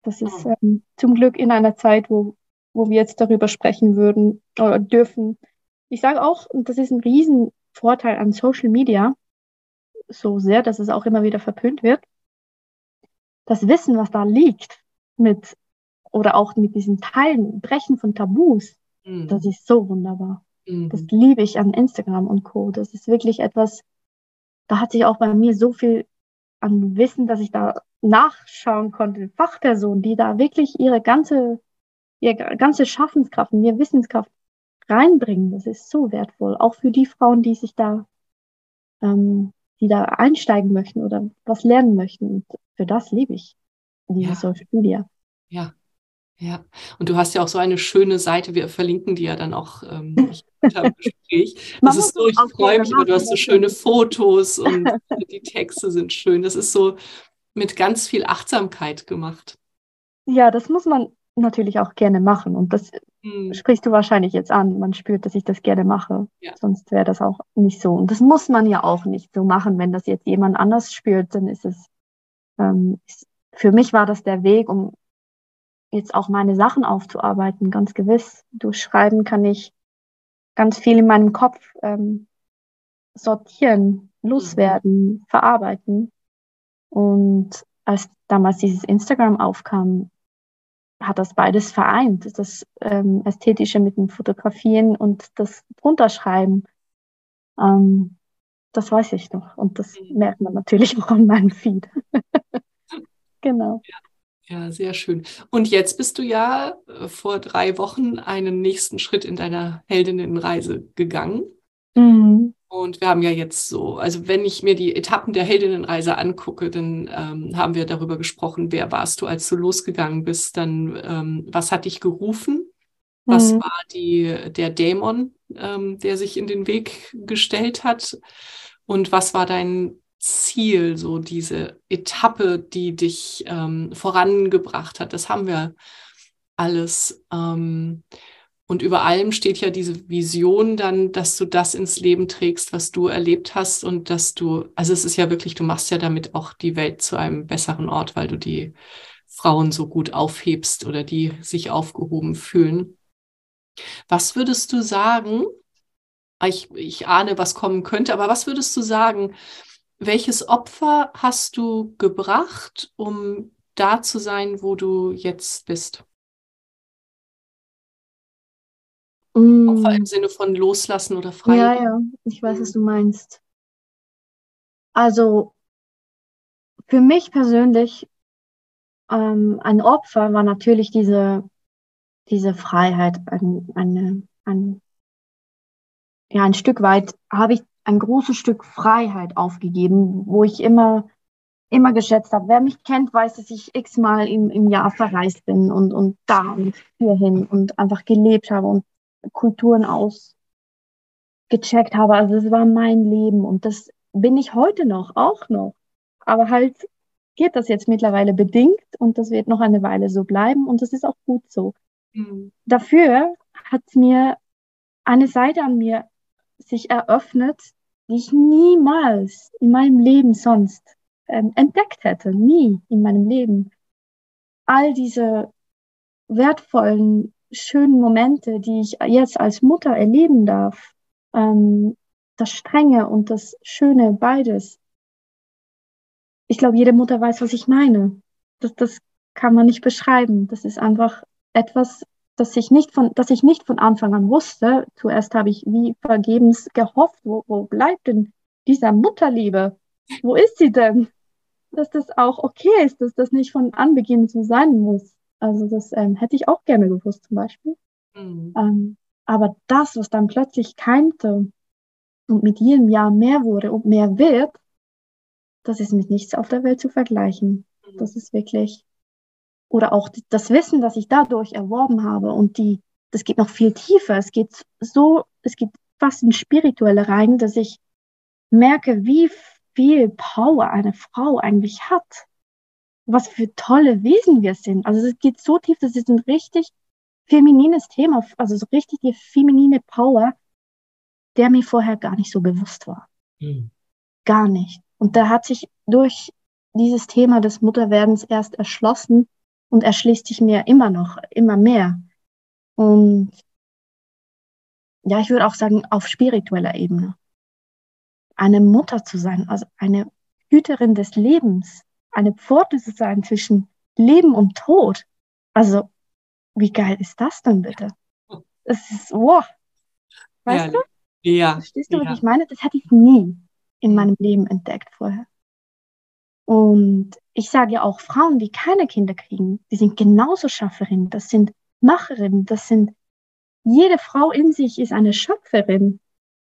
Das ist ähm, zum Glück in einer Zeit, wo, wo wir jetzt darüber sprechen würden oder dürfen. Ich sage auch, und das ist ein riesen Vorteil an Social Media, so sehr, dass es auch immer wieder verpönt wird, das Wissen, was da liegt, mit oder auch mit diesen Teilen, Brechen von Tabus, mhm. das ist so wunderbar. Mhm. Das liebe ich an Instagram und Co. Das ist wirklich etwas, da hat sich auch bei mir so viel an Wissen, dass ich da nachschauen konnte, Fachpersonen, die da wirklich ihre ganze, ihre ganze Schaffenskraft und ihre Wissenskraft reinbringen. Das ist so wertvoll, auch für die Frauen, die sich da, ähm, die da einsteigen möchten oder was lernen möchten. Und für das liebe ich diese ja. Social Media.
Ja, ja, und du hast ja auch so eine schöne Seite, wir verlinken die ja dann auch ähm, unter dem Gespräch. Das ist so, ich freue mich, aber du hast so schöne Fotos und die Texte sind schön. Das ist so mit ganz viel Achtsamkeit gemacht.
Ja, das muss man natürlich auch gerne machen. Und das hm. sprichst du wahrscheinlich jetzt an. Man spürt, dass ich das gerne mache. Ja. Sonst wäre das auch nicht so. Und das muss man ja auch nicht so machen. Wenn das jetzt jemand anders spürt, dann ist es, ähm, ist, für mich war das der Weg, um jetzt auch meine Sachen aufzuarbeiten, ganz gewiss. Durch Schreiben kann ich ganz viel in meinem Kopf ähm, sortieren, loswerden, mhm. verarbeiten. Und als damals dieses Instagram aufkam, hat das beides vereint, das ähm, Ästhetische mit dem Fotografieren und das Drunterschreiben. Ähm, das weiß ich noch und das mhm. merkt man natürlich auch in meinem Feed. genau.
Ja. Ja, sehr schön. Und jetzt bist du ja äh, vor drei Wochen einen nächsten Schritt in deiner Heldinnenreise gegangen. Mhm. Und wir haben ja jetzt so, also wenn ich mir die Etappen der Heldinnenreise angucke, dann ähm, haben wir darüber gesprochen, wer warst du, als du losgegangen bist, dann ähm, was hat dich gerufen, was mhm. war die, der Dämon, ähm, der sich in den Weg gestellt hat und was war dein Ziel, so diese Etappe, die dich ähm, vorangebracht hat. Das haben wir alles. Ähm, Und über allem steht ja diese Vision dann, dass du das ins Leben trägst, was du erlebt hast und dass du, also es ist ja wirklich, du machst ja damit auch die Welt zu einem besseren Ort, weil du die Frauen so gut aufhebst oder die sich aufgehoben fühlen. Was würdest du sagen? Ich, ich ahne, was kommen könnte, aber was würdest du sagen? Welches Opfer hast du gebracht, um da zu sein, wo du jetzt bist? Mm. Opfer im Sinne von loslassen oder frei.
Ja, ja, ich weiß, was du meinst. Also für mich persönlich ähm, ein Opfer war natürlich diese, diese Freiheit, ein, eine, ein, ja, ein Stück weit habe ich ein großes Stück Freiheit aufgegeben, wo ich immer, immer geschätzt habe. Wer mich kennt, weiß, dass ich x-mal im, im Jahr verreist bin und, und da und hierhin und einfach gelebt habe und Kulturen ausgecheckt habe. Also es war mein Leben und das bin ich heute noch, auch noch. Aber halt geht das jetzt mittlerweile bedingt und das wird noch eine Weile so bleiben und das ist auch gut so. Mhm. Dafür hat mir eine Seite an mir sich eröffnet, die ich niemals in meinem Leben sonst ähm, entdeckt hätte, nie in meinem Leben. All diese wertvollen, schönen Momente, die ich jetzt als Mutter erleben darf, ähm, das Strenge und das Schöne, beides, ich glaube, jede Mutter weiß, was ich meine. Das, das kann man nicht beschreiben. Das ist einfach etwas, das ich nicht von, das ich nicht von Anfang an wusste. Zuerst habe ich wie vergebens gehofft, wo, wo bleibt denn dieser Mutterliebe? Wo ist sie denn? Dass das auch okay ist, dass das nicht von Anbeginn so sein muss. Also das ähm, hätte ich auch gerne gewusst zum Beispiel. Mhm. Ähm, aber das, was dann plötzlich keimte und mit jedem Jahr mehr wurde und mehr wird, das ist mit nichts auf der Welt zu vergleichen. Mhm. Das ist wirklich, oder auch das Wissen, das ich dadurch erworben habe und die, das geht noch viel tiefer. Es geht so, es geht fast in spirituelle rein, dass ich merke, wie viel Power eine Frau eigentlich hat. Was für tolle Wesen wir sind. Also es geht so tief, das ist ein richtig feminines Thema, also so richtig die feminine Power, der mir vorher gar nicht so bewusst war. Mhm. Gar nicht. Und da hat sich durch dieses Thema des Mutterwerdens erst erschlossen und erschließt sich mir immer noch, immer mehr. Und ja, ich würde auch sagen, auf spiritueller Ebene. Eine Mutter zu sein, also eine Hüterin des Lebens, eine Pforte zu sein zwischen Leben und Tod. Also, wie geil ist das denn bitte? Es ist, wow. Weißt ja, du? Ja. Verstehst du, ja. was ich meine? Das hatte ich nie in meinem Leben entdeckt vorher. Und ich sage ja auch Frauen, die keine Kinder kriegen, die sind genauso Schafferinnen, das sind Macherinnen, das sind, jede Frau in sich ist eine Schöpferin.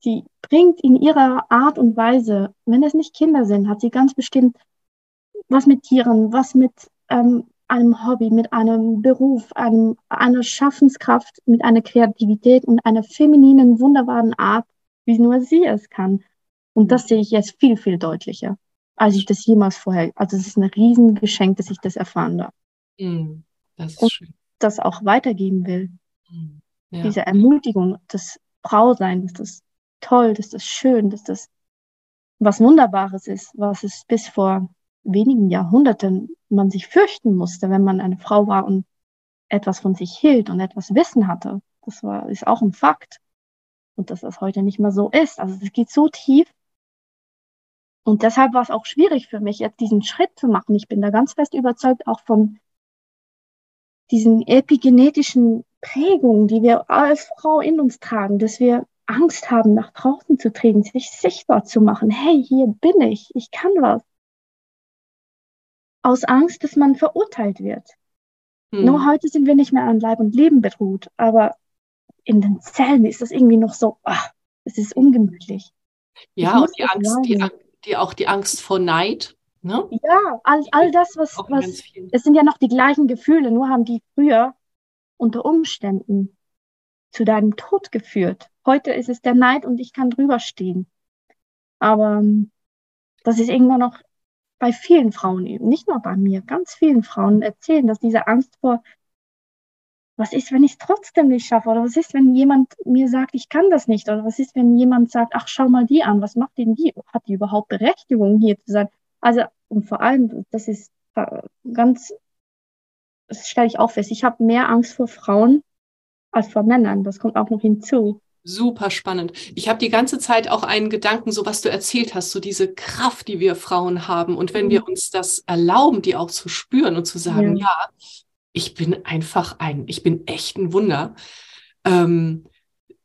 Die bringt in ihrer Art und Weise, wenn es nicht Kinder sind, hat sie ganz bestimmt was mit Tieren, was mit ähm, einem Hobby, mit einem Beruf, einem, einer Schaffenskraft, mit einer Kreativität und einer femininen, wunderbaren Art, wie nur sie es kann. Und das sehe ich jetzt viel, viel deutlicher, als ich das jemals vorher. Also es ist ein Riesengeschenk, dass ich das erfahren darf. Mm, das ist und schön. das auch weitergeben will. Mm, ja. Diese Ermutigung, das Frausein, dass das toll, dass das schön, dass das was Wunderbares ist, was es bis vor wenigen Jahrhunderten man sich fürchten musste, wenn man eine Frau war und etwas von sich hielt und etwas Wissen hatte. Das war, ist auch ein Fakt. Und dass das heute nicht mehr so ist. Also es geht so tief, und deshalb war es auch schwierig für mich, jetzt diesen Schritt zu machen. Ich bin da ganz fest überzeugt, auch von diesen epigenetischen Prägungen, die wir als Frau in uns tragen, dass wir Angst haben, nach draußen zu treten, sich sichtbar zu machen. Hey, hier bin ich, ich kann was. Aus Angst, dass man verurteilt wird. Hm. Nur heute sind wir nicht mehr an Leib und Leben beruht, aber in den Zellen ist das irgendwie noch so, ach, es ist ungemütlich.
Ja, und die Angst, die, die auch die Angst vor Neid. Ne?
Ja, all, all das, was, was es sind ja noch die gleichen Gefühle, nur haben die früher unter Umständen zu deinem Tod geführt. Heute ist es der Neid und ich kann drüber stehen. Aber ähm, das ist irgendwann noch bei vielen Frauen eben, nicht nur bei mir, ganz vielen Frauen erzählen, dass diese Angst vor was ist, wenn ich es trotzdem nicht schaffe? Oder was ist, wenn jemand mir sagt, ich kann das nicht? Oder was ist, wenn jemand sagt, ach, schau mal die an, was macht denn die? Hat die überhaupt Berechtigung, hier zu sein? Also, und vor allem, das ist äh, ganz, das stelle ich auch fest, ich habe mehr Angst vor Frauen als vor Männern. Das kommt auch noch hinzu.
Super spannend. Ich habe die ganze Zeit auch einen Gedanken, so was du erzählt hast, so diese Kraft, die wir Frauen haben. Und wenn mhm. wir uns das erlauben, die auch zu spüren und zu sagen, ja, ja ich bin einfach ein, ich bin echt ein Wunder, ähm,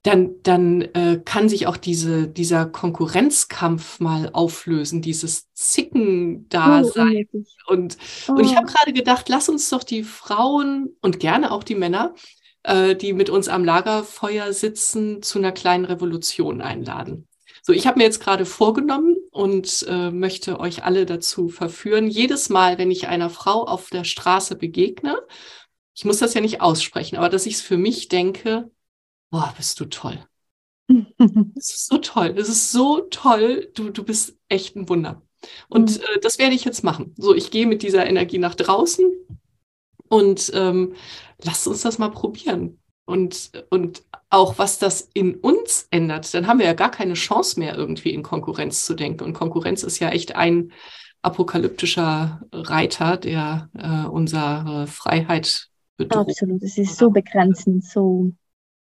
dann, dann äh, kann sich auch diese, dieser Konkurrenzkampf mal auflösen, dieses Zicken da oh, sein. Und, oh. und ich habe oh. gerade gedacht, lass uns doch die Frauen und gerne auch die Männer, äh, die mit uns am Lagerfeuer sitzen, zu einer kleinen Revolution einladen. So, ich habe mir jetzt gerade vorgenommen und äh, möchte euch alle dazu verführen, jedes Mal, wenn ich einer Frau auf der Straße begegne, ich muss das ja nicht aussprechen, aber dass ich es für mich denke, boah, bist du toll. Das ist so toll. Das ist so toll. Du, du bist echt ein Wunder. Und mhm. äh, das werde ich jetzt machen. So, ich gehe mit dieser Energie nach draußen und ähm, lasst uns das mal probieren und, und auch was das in uns ändert, dann haben wir ja gar keine Chance mehr, irgendwie in Konkurrenz zu denken. Und Konkurrenz ist ja echt ein apokalyptischer Reiter, der äh, unsere Freiheit bedroht.
Absolut, es ist so begrenzend, so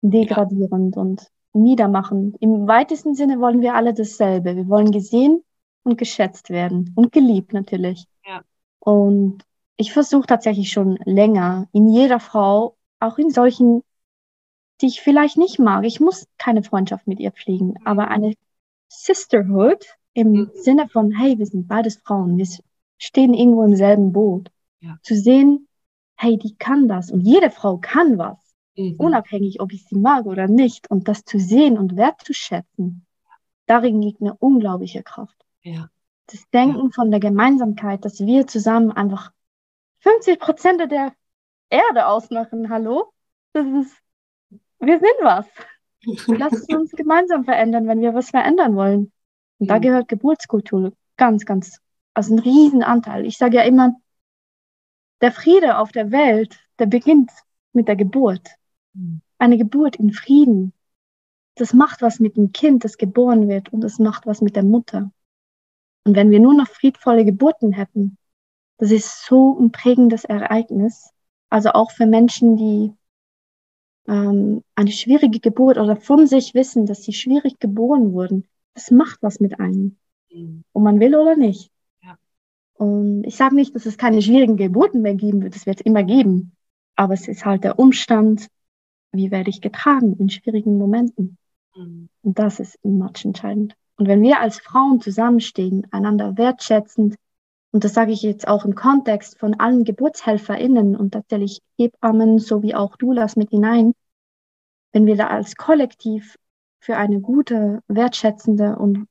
degradierend ja. und niedermachend. Im weitesten Sinne wollen wir alle dasselbe. Wir wollen gesehen und geschätzt werden und geliebt natürlich. Ja. Und ich versuche tatsächlich schon länger in jeder Frau, auch in solchen die ich vielleicht nicht mag. Ich muss keine Freundschaft mit ihr pflegen, aber eine Sisterhood im mhm. Sinne von, hey, wir sind beides Frauen, wir stehen irgendwo im selben Boot. Ja. Zu sehen, hey, die kann das und jede Frau kann was, mhm. unabhängig, ob ich sie mag oder nicht. Und das zu sehen und wertzuschätzen, darin liegt eine unglaubliche Kraft. Ja. Das Denken ja. von der Gemeinsamkeit, dass wir zusammen einfach 50 Prozent der Erde ausmachen, hallo? Das ist wir sind was. Lass uns gemeinsam verändern, wenn wir was verändern wollen. Und da mhm. gehört Geburtskultur ganz, ganz, also ein Riesenanteil. Ich sage ja immer, der Friede auf der Welt, der beginnt mit der Geburt. Mhm. Eine Geburt in Frieden. Das macht was mit dem Kind, das geboren wird, und das macht was mit der Mutter. Und wenn wir nur noch friedvolle Geburten hätten, das ist so ein prägendes Ereignis. Also auch für Menschen, die ähm, eine schwierige Geburt oder von sich wissen, dass sie schwierig geboren wurden, das macht was mit einem. Mhm. Ob man will oder nicht. Ja. Und ich sage nicht, dass es keine schwierigen Geburten mehr geben wird, das wird es immer geben. Aber es ist halt der Umstand, wie werde ich getragen in schwierigen Momenten. Mhm. Und das ist immer entscheidend. Und wenn wir als Frauen zusammenstehen, einander wertschätzend, und das sage ich jetzt auch im Kontext von allen GeburtshelferInnen und tatsächlich Hebammen sowie auch Doulas mit hinein, wenn wir da als Kollektiv für eine gute, wertschätzende und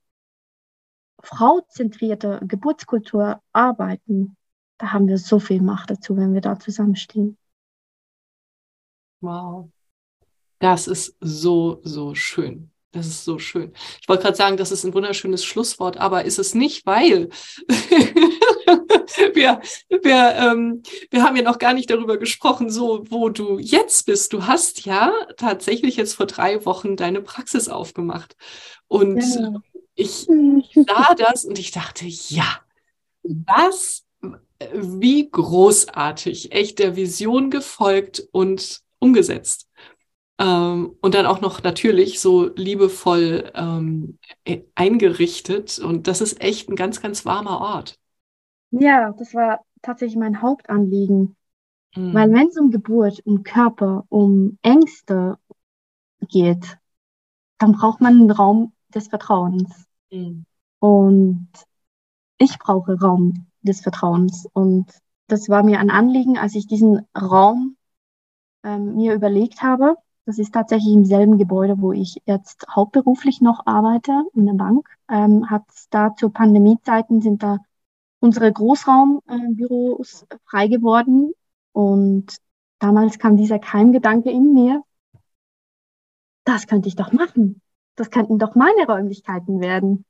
frauzentrierte Geburtskultur arbeiten, da haben wir so viel Macht dazu, wenn wir da zusammenstehen.
Wow. Das ist so, so schön. Das ist so schön. Ich wollte gerade sagen, das ist ein wunderschönes Schlusswort, aber ist es nicht, weil wir, wir, ähm, wir haben ja noch gar nicht darüber gesprochen, so wo du jetzt bist. Du hast ja tatsächlich jetzt vor drei Wochen deine Praxis aufgemacht. Und ja. ich sah das und ich dachte, ja, was, wie großartig, echt der Vision gefolgt und umgesetzt. Ähm, und dann auch noch natürlich so liebevoll ähm, e-, eingerichtet. Und das ist echt ein ganz, ganz warmer Ort.
Ja, das war tatsächlich mein Hauptanliegen. Mhm. Weil wenn es um Geburt, um Körper, um Ängste geht, dann braucht man einen Raum des Vertrauens. Mhm. Und ich brauche Raum des Vertrauens. Und das war mir ein Anliegen, als ich diesen Raum ähm, mir überlegt habe, das ist tatsächlich im selben Gebäude, wo ich jetzt hauptberuflich noch arbeite, in der Bank. Ähm, hat da zu Pandemiezeiten sind da unsere Großraumbüros frei geworden. Und damals kam dieser Keimgedanke in mir, das könnte ich doch machen. Das könnten doch meine Räumlichkeiten werden.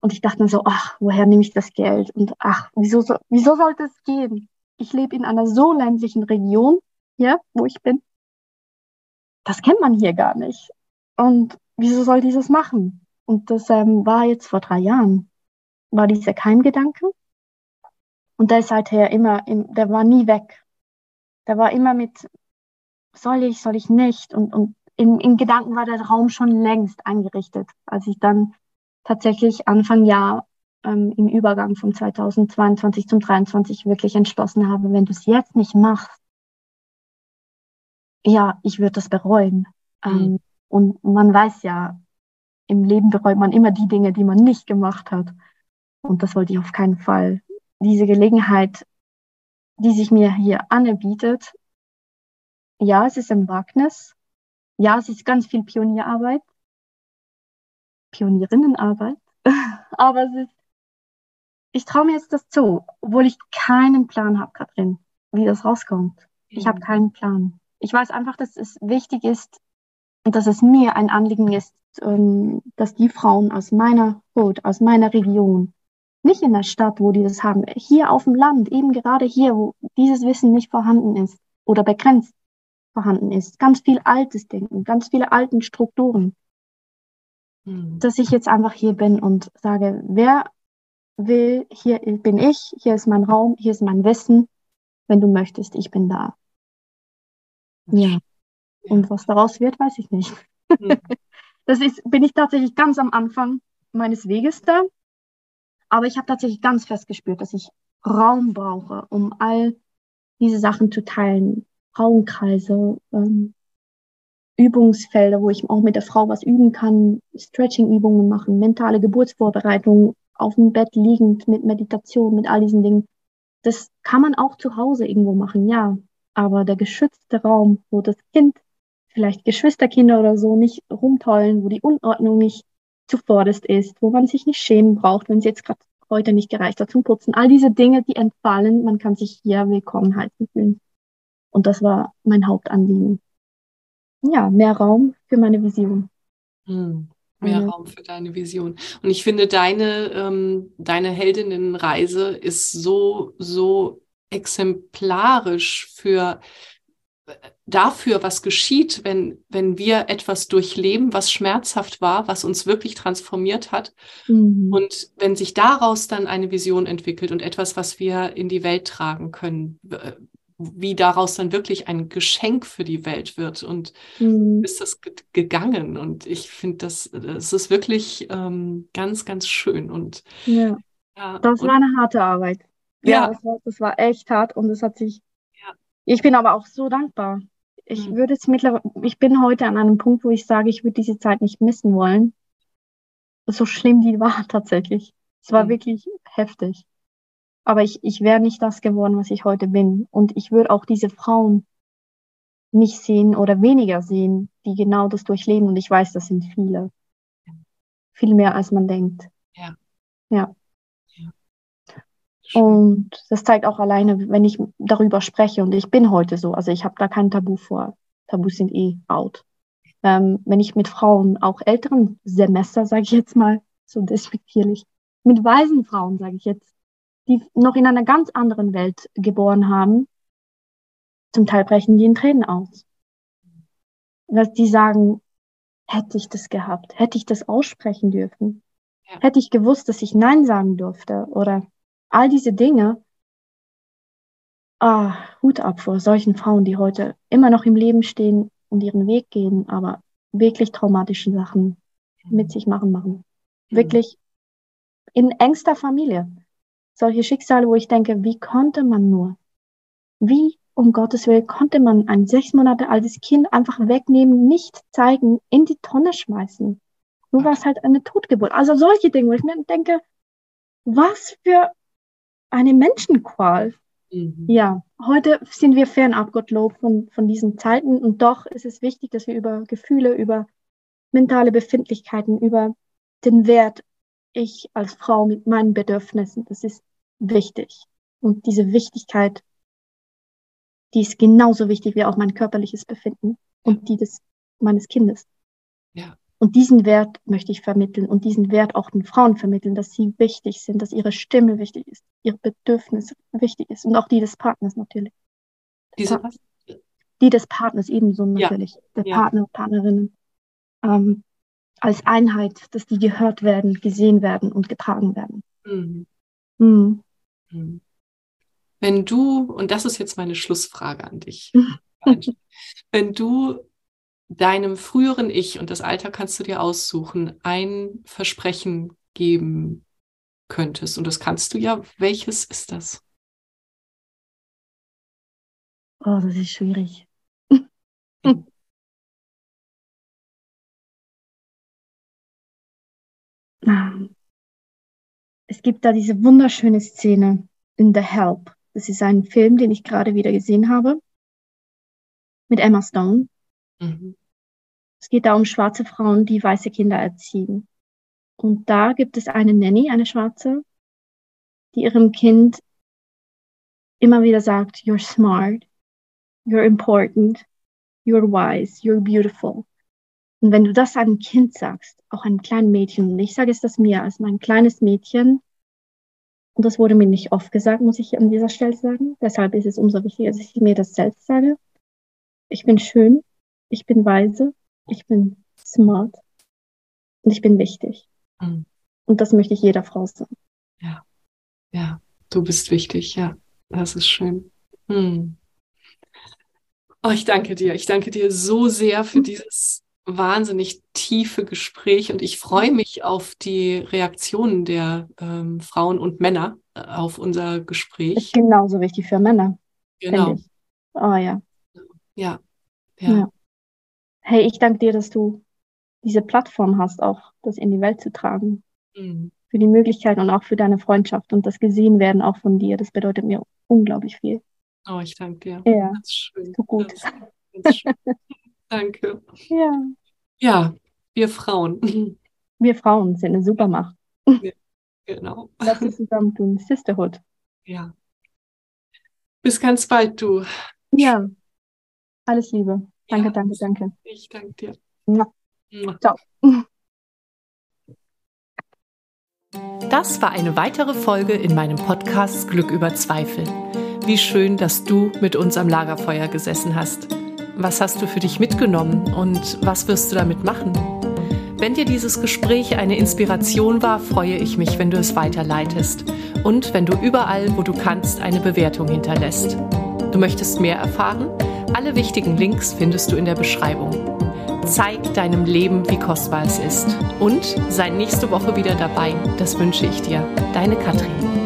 Und ich dachte mir so, ach, woher nehme ich das Geld? Und ach, wieso, so, wieso sollte es gehen? Ich lebe in einer so ländlichen Region, ja, wo ich bin. Das kennt man hier gar nicht. Und wieso soll dieses machen? Und das ähm, war jetzt vor drei Jahren, war dieser Keimgedanke. Und der ist seither immer, im, der war nie weg. Der war immer mit, soll ich, soll ich nicht? Und, und in, in Gedanken war der Raum schon längst eingerichtet, als ich dann tatsächlich Anfang Jahr ähm, im Übergang vom 2022 zum 2023 wirklich entschlossen habe, wenn du es jetzt nicht machst, ja, ich würde das bereuen. Mhm. Ähm, und man weiß ja, im Leben bereut man immer die Dinge, die man nicht gemacht hat. Und das wollte ich auf keinen Fall. Diese Gelegenheit, die sich mir hier anbietet, ja, es ist ein Wagnis. Ja, es ist ganz viel Pionierarbeit, Pionierinnenarbeit. Aber es ist, ich traue mir jetzt das zu, obwohl ich keinen Plan habe, Katrin, wie das rauskommt. Ich mhm. habe keinen Plan. Ich weiß einfach, dass es wichtig ist, und dass es mir ein Anliegen ist, ähm, dass die Frauen aus meiner Hut, aus meiner Region, nicht in der Stadt, wo die das haben, hier auf dem Land, eben gerade hier, wo dieses Wissen nicht vorhanden ist oder begrenzt vorhanden ist, ganz viel altes Denken, ganz viele alten Strukturen, mhm. dass ich jetzt einfach hier bin und sage, wer will, hier bin ich, hier ist mein Raum, hier ist mein Wissen, wenn du möchtest, ich bin da. Ja. Und was daraus wird, weiß ich nicht. Das ist, bin ich tatsächlich ganz am Anfang meines Weges da. Aber ich habe tatsächlich ganz fest gespürt, dass ich Raum brauche, um all diese Sachen zu teilen. Frauenkreise, ähm, Übungsfelder, wo ich auch mit der Frau was üben kann, Stretching-Übungen machen, mentale Geburtsvorbereitung, auf dem Bett liegend mit Meditation, mit all diesen Dingen. Das kann man auch zu Hause irgendwo machen, ja. Aber der geschützte Raum, wo das Kind vielleicht Geschwisterkinder oder so nicht rumtollen, wo die Unordnung nicht zuvorderst ist, wo man sich nicht schämen braucht, wenn es jetzt gerade heute nicht gereicht hat zum Putzen. All diese Dinge, die entfallen, man kann sich hier willkommen halten fühlen. Und das war mein Hauptanliegen. Ja, mehr Raum für meine Vision.
Hm, mehr ja. Raum für deine Vision. Und ich finde, deine, ähm, deine Heldinnenreise ist so, so exemplarisch für dafür, was geschieht, wenn, wenn wir etwas durchleben, was schmerzhaft war, was uns wirklich transformiert hat. Mhm. Und wenn sich daraus dann eine Vision entwickelt und etwas, was wir in die Welt tragen können, wie daraus dann wirklich ein Geschenk für die Welt wird. Und mhm. ist das gegangen. Und ich finde, das, das ist wirklich ähm, ganz, ganz schön. Und
ja, ja das und, war eine harte Arbeit. Ja, ja das, war, das war echt hart und es hat sich ich bin aber auch so dankbar. Ich mhm. würde es mittlerweile, ich bin heute an einem Punkt, wo ich sage, ich würde diese Zeit nicht missen wollen. So schlimm die war tatsächlich. Es war mhm. wirklich heftig. Aber ich, ich wäre nicht das geworden, was ich heute bin. Und ich würde auch diese Frauen nicht sehen oder weniger sehen, die genau das durchleben. Und ich weiß, das sind viele. Viel mehr, als man denkt.
Ja.
Ja. Und das zeigt auch alleine, wenn ich darüber spreche und ich bin heute so, also ich habe da kein Tabu vor. Tabus sind eh out. Ähm, wenn ich mit Frauen, auch älteren Semester, sage ich jetzt mal, so despektierlich, mit weisen Frauen, sage ich jetzt, die noch in einer ganz anderen Welt geboren haben, zum Teil brechen die in Tränen aus. Dass die sagen, hätte ich das gehabt, hätte ich das aussprechen dürfen, ja. hätte ich gewusst, dass ich Nein sagen durfte oder all diese Dinge, ah, Hut ab vor solchen Frauen, die heute immer noch im Leben stehen und ihren Weg gehen, aber wirklich traumatische Sachen mit sich machen, machen. Mhm. Wirklich in engster Familie. Solche Schicksale, wo ich denke, wie konnte man nur? Wie um Gottes Willen konnte man ein sechs Monate altes Kind einfach wegnehmen, nicht zeigen, in die Tonne schmeißen? Nur war es halt eine Totgeburt. Also solche Dinge, wo ich mir denke, was für eine Menschenqual. Mhm. Ja, heute sind wir fernab, Gottlob, von, von diesen Zeiten und doch ist es wichtig, dass wir über Gefühle, über mentale Befindlichkeiten, über den Wert, ich als Frau mit meinen Bedürfnissen, das ist wichtig. Und diese Wichtigkeit, die ist genauso wichtig wie auch mein körperliches Befinden und die des meines Kindes. Und diesen Wert möchte ich vermitteln und diesen Wert auch den Frauen vermitteln, dass sie wichtig sind, dass ihre Stimme wichtig ist, ihre Bedürfnisse wichtig ist und auch die des Partners natürlich.
Diese,
die des Partners ebenso natürlich, ja. der ja. Partner, Partnerinnen, ähm, als Einheit, dass die gehört werden, gesehen werden und getragen werden. Mhm.
Mhm. mhm. Wenn du, und das ist jetzt meine Schlussfrage an dich, wenn du deinem früheren Ich, und das Alter kannst du dir aussuchen, ein Versprechen geben könntest, und das kannst du ja, welches ist das?
Oh, das ist schwierig. Es gibt da diese wunderschöne Szene in The Help. Das ist ein Film, den ich gerade wieder gesehen habe mit Emma Stone. Mhm. Es geht da um schwarze Frauen, die weiße Kinder erziehen. Und da gibt es eine Nanny, eine Schwarze, die ihrem Kind immer wieder sagt, you're smart, you're important, you're wise, you're beautiful. Und wenn du das einem Kind sagst, auch einem kleinen Mädchen, und ich sage es das mir als mein kleines Mädchen, und das wurde mir nicht oft gesagt, muss ich an dieser Stelle sagen, deshalb ist es umso wichtiger, dass ich mir das selbst sage. Ich bin schön, ich bin weise, ich bin smart und ich bin wichtig. Mhm. Und das möchte ich jeder Frau sagen.
Ja, ja, du bist wichtig, ja, das ist schön. Mhm. Oh, ich danke dir. Ich danke dir so sehr für dieses wahnsinnig tiefe Gespräch und ich freue mich auf die Reaktionen der ähm, Frauen und Männer äh, auf unser Gespräch.
Ist genauso wichtig für Männer.
Genau.
Oh ja.
ja. Ja. Ja.
Hey, ich danke dir, dass du diese Plattform hast, auch das in die Welt zu tragen. Mhm. Für die Möglichkeit und auch für deine Freundschaft und das gesehen werden auch von dir. Das bedeutet mir unglaublich viel.
Oh, ich danke dir.
Ja, das ist schön. So gut. Das,
das schön. danke.
Ja.
Ja, wir Frauen.
Wir Frauen sind eine Supermacht.
Ja, genau.
Das ist zusammentun. Sisterhood.
Ja. Bis ganz bald, du.
Ja. Alles Liebe. Danke, ja, danke, danke.
Ich danke dir.
Ja. Ciao.
Das war eine weitere Folge in meinem Podcast Glück über Zweifel. Wie schön, dass du mit uns am Lagerfeuer gesessen hast. Was hast du für dich mitgenommen und was wirst du damit machen? Wenn dir dieses Gespräch eine Inspiration war, freue ich mich, wenn du es weiterleitest und wenn du überall, wo du kannst, eine Bewertung hinterlässt. Du möchtest mehr erfahren? Alle wichtigen Links findest du in der Beschreibung. Zeig deinem Leben, wie kostbar es ist. Und sei nächste Woche wieder dabei. Das wünsche ich dir. Deine Katrin.